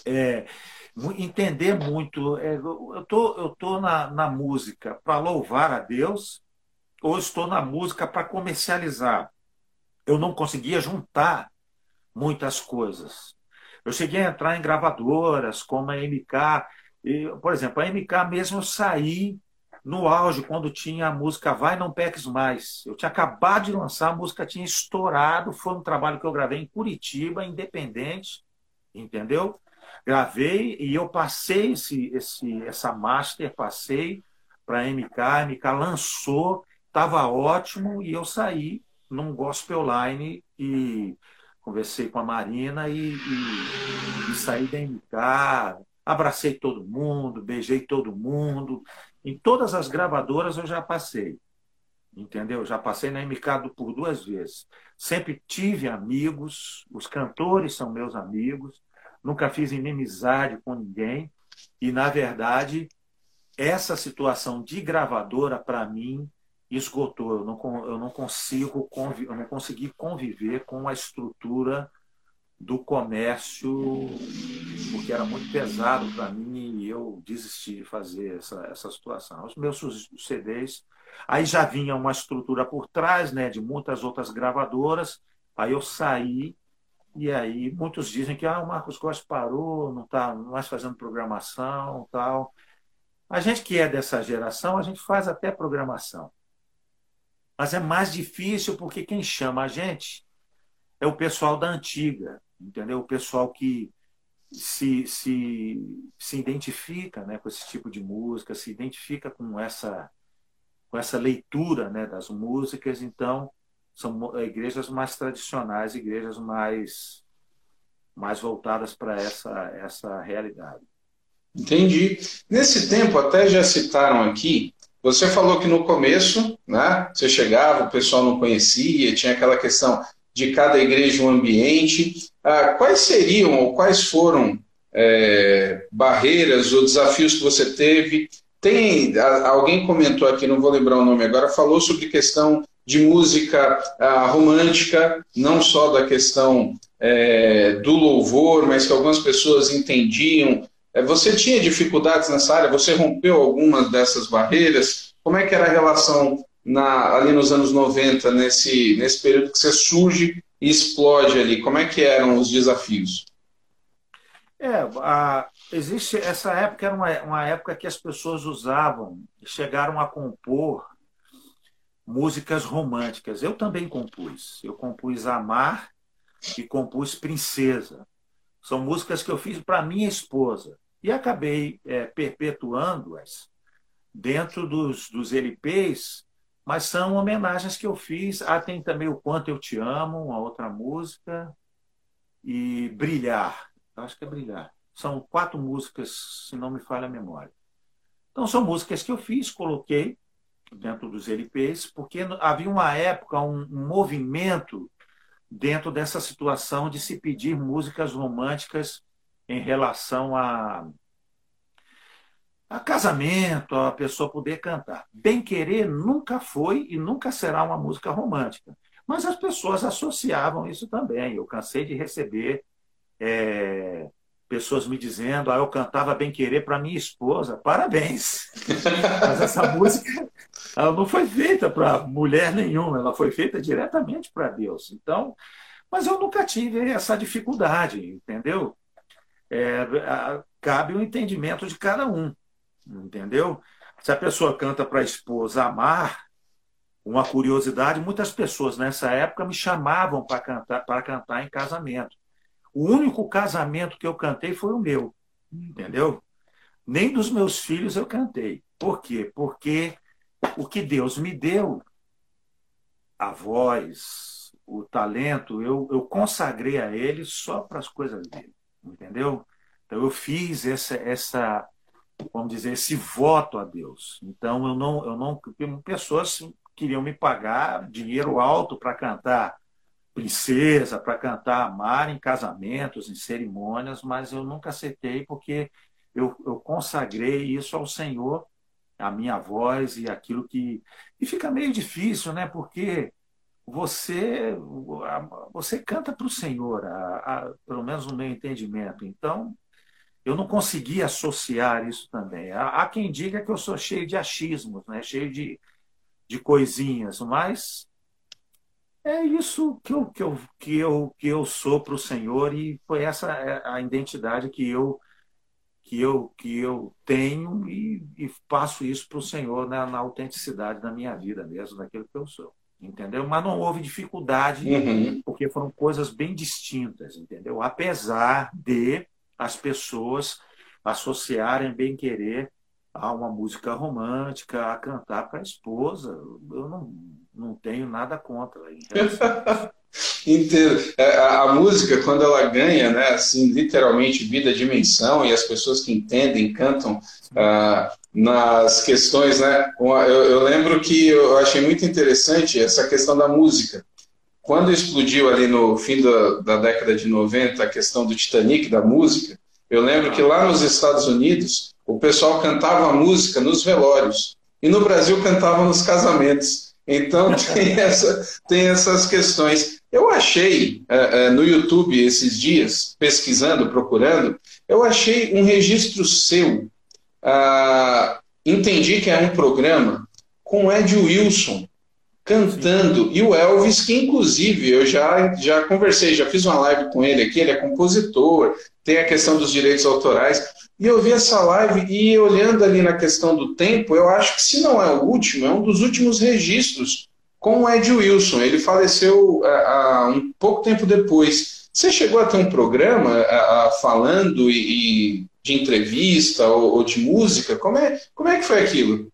é, entender muito. É, eu tô, eu tô na, na música para louvar a Deus, ou estou na música para comercializar. Eu não conseguia juntar muitas coisas. Eu cheguei a entrar em gravadoras como a MK, e, por exemplo, a MK mesmo eu saí no auge, quando tinha a música Vai Não Peques Mais. Eu tinha acabado de lançar, a música tinha estourado, foi um trabalho que eu gravei em Curitiba, independente, entendeu? Gravei e eu passei esse, esse, essa master, passei para a MK, a MK lançou, estava ótimo e eu saí num gospel line e conversei com a Marina e, e, e saí da MK, abracei todo mundo, beijei todo mundo. Em todas as gravadoras eu já passei. Entendeu? Já passei na MK por duas vezes. Sempre tive amigos, os cantores são meus amigos, nunca fiz inimizade com ninguém. E, na verdade, essa situação de gravadora, para mim, esgotou. Eu não, eu não consigo eu não consegui conviver com a estrutura do comércio, porque era muito pesado para mim e eu desisti de fazer essa, essa situação. Os meus CDs, aí já vinha uma estrutura por trás, né, de muitas outras gravadoras, aí eu saí e aí muitos dizem que ah, o Marcos Costa parou, não está mais fazendo programação tal. A gente que é dessa geração, a gente faz até programação. Mas é mais difícil porque quem chama a gente é o pessoal da antiga, entendeu? O pessoal que se, se, se identifica né, com esse tipo de música, se identifica com essa, com essa leitura né, das músicas, então são igrejas mais tradicionais, igrejas mais, mais voltadas para essa, essa realidade. Entendi. Nesse tempo, até já citaram aqui, você falou que no começo, né, você chegava, o pessoal não conhecia, tinha aquela questão de cada igreja um ambiente. Ah, quais seriam ou quais foram é, barreiras ou desafios que você teve? Tem alguém comentou aqui, não vou lembrar o nome agora, falou sobre questão de música ah, romântica, não só da questão é, do louvor, mas que algumas pessoas entendiam. É, você tinha dificuldades nessa área? Você rompeu algumas dessas barreiras? Como é que era a relação na, ali nos anos 90, nesse, nesse período que você surge explode ali? Como é que eram os desafios? É, a, existe essa época era uma, uma época que as pessoas usavam, chegaram a compor músicas românticas. Eu também compus. Eu compus Amar e compus Princesa. São músicas que eu fiz para minha esposa e acabei é, perpetuando-as dentro dos, dos LPs mas são homenagens que eu fiz. Ah, tem também O Quanto Eu Te Amo, uma outra música, e Brilhar. acho que é Brilhar. São quatro músicas, se não me falha a memória. Então, são músicas que eu fiz, coloquei dentro dos LPs, porque havia uma época, um, movimento dentro dessa situação de se pedir músicas românticas em relação a, a casamento, a pessoa poder cantar. Bem querer nunca foi e nunca será uma música romântica. Mas as pessoas associavam isso também. Eu cansei de receber é, pessoas me dizendo, ah, eu cantava bem querer para minha esposa. Parabéns! Mas essa música ela não foi feita para mulher nenhuma, ela foi feita diretamente para Deus. Então, mas eu nunca tive essa dificuldade, entendeu? É, cabe o entendimento de cada um, entendeu? Se a pessoa canta para a esposa amar, uma curiosidade, muitas pessoas nessa época me chamavam para cantar, para cantar em casamento. O único casamento que eu cantei foi o meu, entendeu? Nem dos meus filhos eu cantei. Por quê? Porque o que Deus me deu, a voz, o talento, eu, eu consagrei a Ele só para as coisas dele, entendeu? Então eu fiz essa, essa, vamos dizer, esse voto a Deus. Então eu não, eu não, pessoas queriam me pagar dinheiro alto para cantar princesa, para cantar amar em casamentos, em cerimônias, mas eu nunca aceitei porque eu, eu consagrei isso ao Senhor, a minha voz e aquilo que. E fica meio difícil, né? Porque você você canta para o Senhor, a, a, pelo menos no meu entendimento. Então, eu não consegui associar isso também. Há, quem diga que eu sou cheio de achismos, né? cheio de, de coisinhas, mas é isso que eu, que eu, que eu, que eu sou para o Senhor e foi essa é, a identidade que eu que eu que eu tenho e, e passo isso para o Senhor né, na autenticidade da minha vida mesmo, daquilo que eu sou, entendeu? Mas não houve dificuldade uhum. porque foram coisas bem distintas, entendeu? Apesar de as pessoas associarem bem querer a uma música romântica, a cantar para a esposa. Eu não, não tenho nada contra. Inteiro. É, a, a, música, quando ela ganha, né, assim, literalmente vida, dimensão, e as pessoas que entendem, cantam ah, nas questões, né? Eu, eu, lembro que eu achei muito interessante essa questão da música. Quando explodiu ali no fim da, da década de 90 a questão do Titanic, da música, eu lembro que lá nos Estados Unidos o pessoal cantava a música nos velórios e no Brasil cantava nos casamentos. Então tem, essa, tem essas questões. Eu achei é, é, no YouTube esses dias, pesquisando, procurando, eu achei um registro seu. Ah, entendi que é um programa com Ed Wilson cantando e o Elvis, que inclusive eu já, já conversei, já fiz uma live com ele aqui, ele é compositor, tem a questão dos direitos autorais. E eu vi essa live e olhando ali na questão do tempo, eu acho que se não é o último, é um dos últimos registros com o Ed Wilson. Ele faleceu há um pouco tempo depois. Você chegou a ter um programa a, falando e, e, de entrevista ou, ou, de música? Como é, como é que foi aquilo?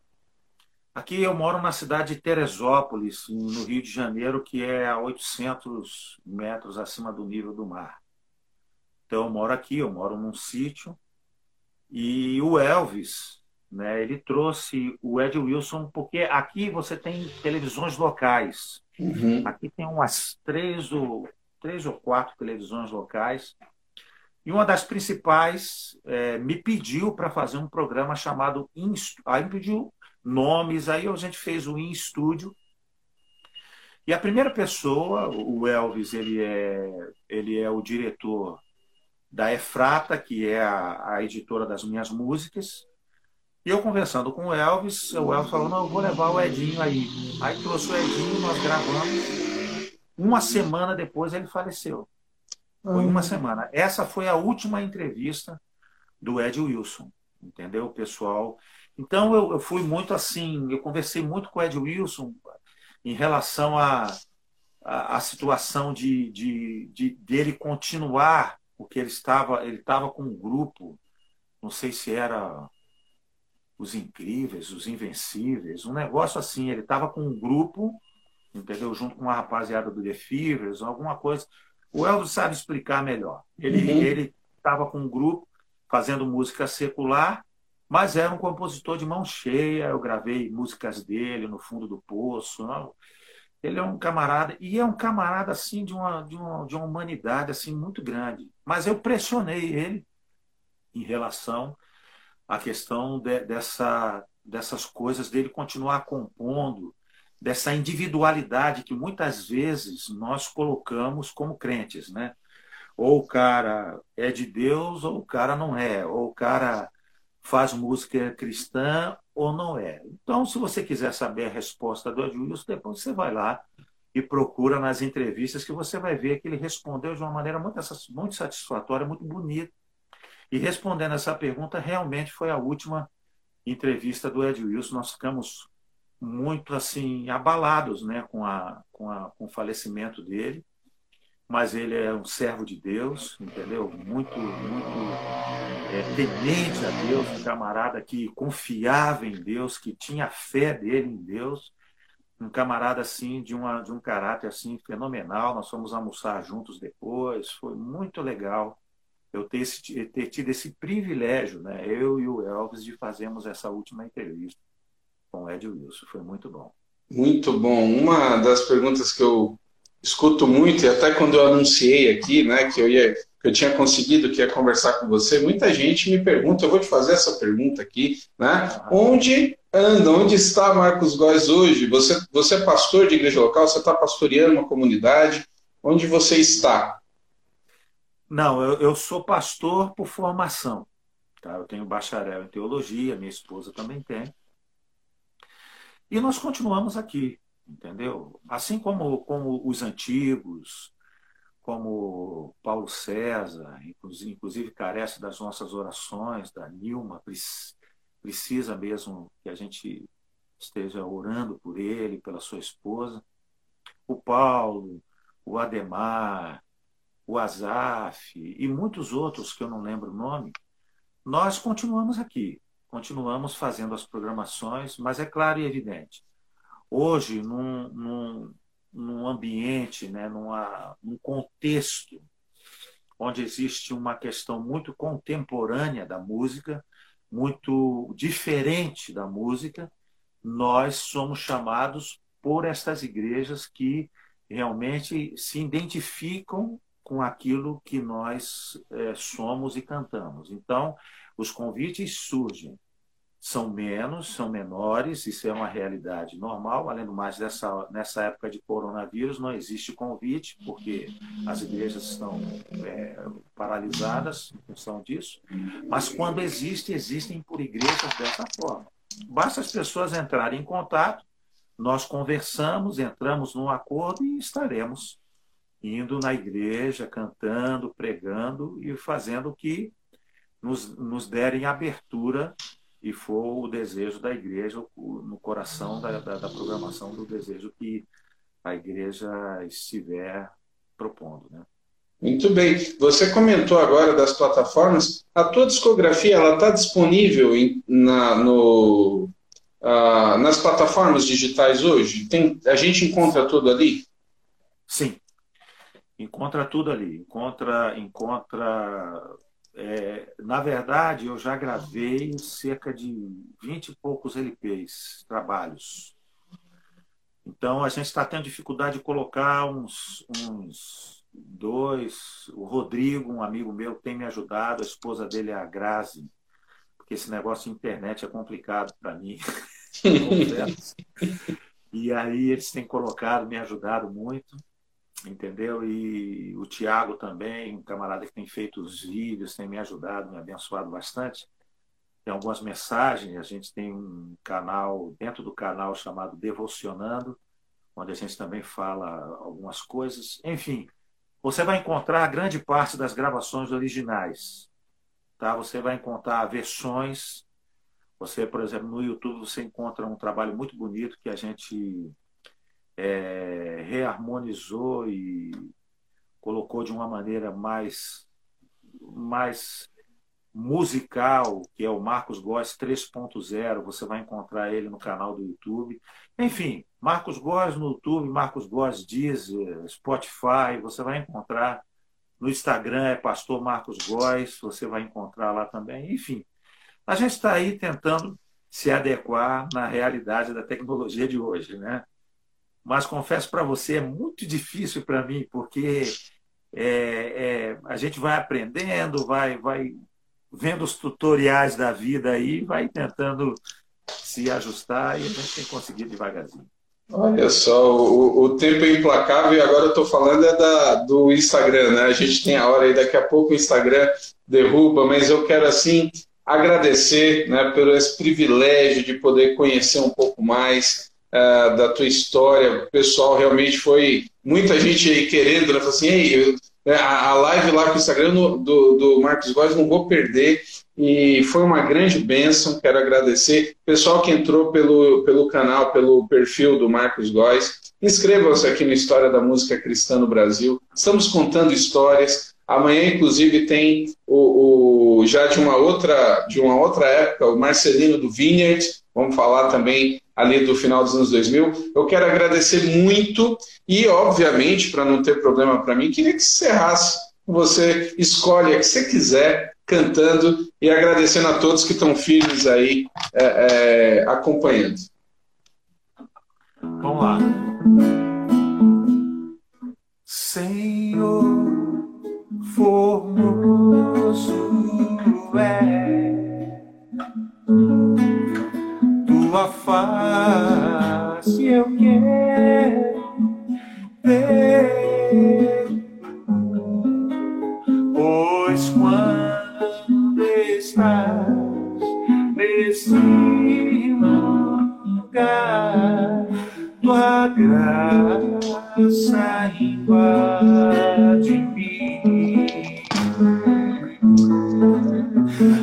Aqui eu moro na cidade de Teresópolis, no Rio de Janeiro, que é a 800 metros acima do nível do mar. Então eu moro aqui, eu moro num sítio, e o Elvis, né, ele trouxe o Ed Wilson, porque aqui você tem televisões locais. Uhum. Aqui tem umas três ou, três ou quatro televisões locais. E uma das principais é, me pediu para fazer um programa chamado Aí me pediu nomes, aí a gente fez o In Studio. E a primeira pessoa, o Elvis, ele é, ele é o diretor da Efrata, que é a, a, editora das minhas músicas. E eu conversando com o Elvis, o Elvis falou, não, eu vou levar o Edinho aí. Aí trouxe o Edinho, nós gravamos. Uma semana depois ele faleceu. Foi uma semana. Essa foi a última entrevista do Ed Wilson, entendeu, pessoal? Então eu, eu fui muito assim, eu conversei muito com o Ed Wilson em relação à a, a, a, situação de, de, de dele continuar porque ele estava, ele estava com um grupo, não sei se era os incríveis, os invencíveis, um negócio assim. Ele estava com um grupo, entendeu? Junto com uma rapaziada do The Fevers, alguma coisa. O Elvis sabe explicar melhor. Ele uhum. ele estava com um grupo fazendo música secular Mas era um compositor de mão cheia, eu gravei músicas dele no fundo do poço. Ele é um camarada, e é um camarada assim de uma, de uma, de uma humanidade assim muito grande. Mas eu pressionei ele em relação à questão de, dessa, dessas coisas dele continuar compondo, dessa individualidade que muitas vezes nós colocamos como crentes, né? Ou o cara é de Deus ou o cara não é, ou o cara faz música cristã ou não é. Então, se você quiser saber a resposta do Adilson, depois você vai lá e procura nas entrevistas que você vai ver que ele respondeu de uma maneira muito, muito satisfatória, muito bonita. E respondendo essa pergunta, realmente foi a última entrevista do Ed Wilson. Nós ficamos muito assim abalados né, com, a, com, a, com o falecimento dele mas ele é um servo de Deus, entendeu? Muito, muito é, temente a Deus, um camarada que confiava em Deus, que tinha fé dele em Deus, um camarada assim de, uma, de um caráter assim fenomenal. Nós fomos almoçar juntos depois, foi muito legal eu ter, esse, ter tido esse privilégio, né? Eu e o Elvis de fazermos essa última entrevista com o Ed Wilson, foi muito bom. Muito bom. Uma das perguntas que eu escuto muito, e até quando eu anunciei aqui, né, que eu ia que eu tinha conseguido que ia conversar com você, muita gente me pergunta, eu vou te fazer essa pergunta aqui, né? Onde anda, onde está Marcos Góes hoje? Você, você é pastor de igreja local, você está pastoreando uma comunidade, onde você está? Não, eu, eu sou pastor por formação. Tá? Eu tenho bacharel em teologia, minha esposa também tem. E nós continuamos aqui entendeu? Assim como, como os antigos, como Paulo César, inclusive, inclusive carece das nossas orações, da Nilma, precisa mesmo que a gente esteja orando por ele, pela sua esposa. O Paulo, o Ademar, o Azaf e muitos outros que eu não lembro o nome, nós continuamos aqui, continuamos fazendo as programações, mas é claro e evidente, hoje, num, num, num ambiente, né, numa, num contexto onde existe uma questão muito contemporânea da música, muito diferente da música, nós somos chamados por estas igrejas que realmente se identificam com aquilo que nós é, somos e cantamos. Então, os convites surgem são menos, são menores, isso é uma realidade normal. Além do mais, dessa, nessa época de coronavírus, não existe convite, porque as igrejas estão é, paralisadas em função disso. Mas quando existe, existem por igrejas dessa forma. Basta as pessoas entrarem em contato, nós conversamos, entramos num acordo e estaremos indo na igreja, cantando, pregando e fazendo que nos, nos derem abertura e for o desejo da igreja, no coração da, da, da programação do desejo que a igreja estiver propondo. Né? Muito bem. Você comentou agora das plataformas. A tua discografia ela está disponível em, na, no, nas plataformas digitais hoje? Tem, a gente encontra tudo ali? Sim. Encontra tudo ali. Encontra, encontra é, na verdade, eu já gravei cerca de 20 e poucos LPs, trabalhos. Então, a gente está tendo dificuldade de colocar uns, uns dois. O Rodrigo, um amigo meu, tem me ajudado, a esposa dele é a Grazi, porque esse negócio de internet é complicado para mim. e aí eles têm colocado, me ajudado muito entendeu? E o Tiago também, um camarada que tem feito os vídeos, tem me ajudado, me abençoado bastante. Tem algumas mensagens, a gente tem um canal, dentro do canal chamado Devocionando, onde a gente também fala algumas coisas. Enfim, você vai encontrar grande parte das gravações originais. Tá? Você vai encontrar versões. Você, por exemplo, no YouTube você encontra um trabalho muito bonito que a gente é, reharmonizou e colocou de uma maneira mais, mais musical, que é o Marcos Góes 3.0. Você vai encontrar ele no canal do YouTube. Enfim, Marcos Góes no YouTube, Marcos Góes Deezer, Spotify, você vai encontrar. No Instagram é Pastor Marcos Góes, você vai encontrar lá também. Enfim, A gente está aí tentando se adequar na realidade da tecnologia de hoje, né? Mas confesso para você, é muito difícil para mim, porque é, é, a gente vai aprendendo, vai, vai vendo os tutoriais da vida aí, vai tentando se ajustar e a gente tem conseguido devagarzinho. Olha só, o, o tempo é implacável e agora eu estou falando é da, do Instagram, né? A gente tem a hora aí, daqui a pouco o Instagram derruba, mas eu quero assim agradecer né, pelo esse privilégio de poder conhecer um pouco mais uh, da tua história. O pessoal realmente foi muita gente aí querendo, né? Falou assim, Ei, eu, né, a, a live lá com o Instagram do, do Marcos Góes não vou perder e foi uma grande bênção. Quero agradecer. Pessoal que entrou pelo, pelo canal, pelo perfil do Marcos Góes, inscrevam-se aqui no História da Música Cristã no Brasil. Estamos contando histórias. Amanhã, inclusive, tem o, o, já de uma outra de uma outra época, o Marcelino do Vineyard. Vamos falar também ali do final dos anos 2000. Eu quero agradecer muito e, obviamente, para não ter problema para mim, queria que encerrasse. Você escolhe a que você quiser cantando e agradecendo a todos que estão firmes aí é, é, acompanhando. Vamos lá. Senhor, formoso é tua face, eu quero ver, pois quando estás nesse lugar. Tua graça invade mim,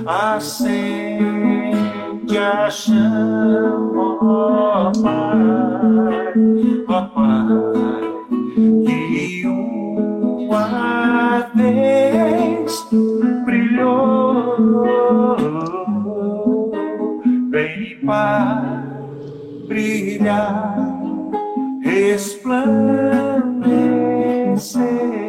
acende a chama, ó Pai, ó Pai, que uma vez vem para brilhar, resplandecer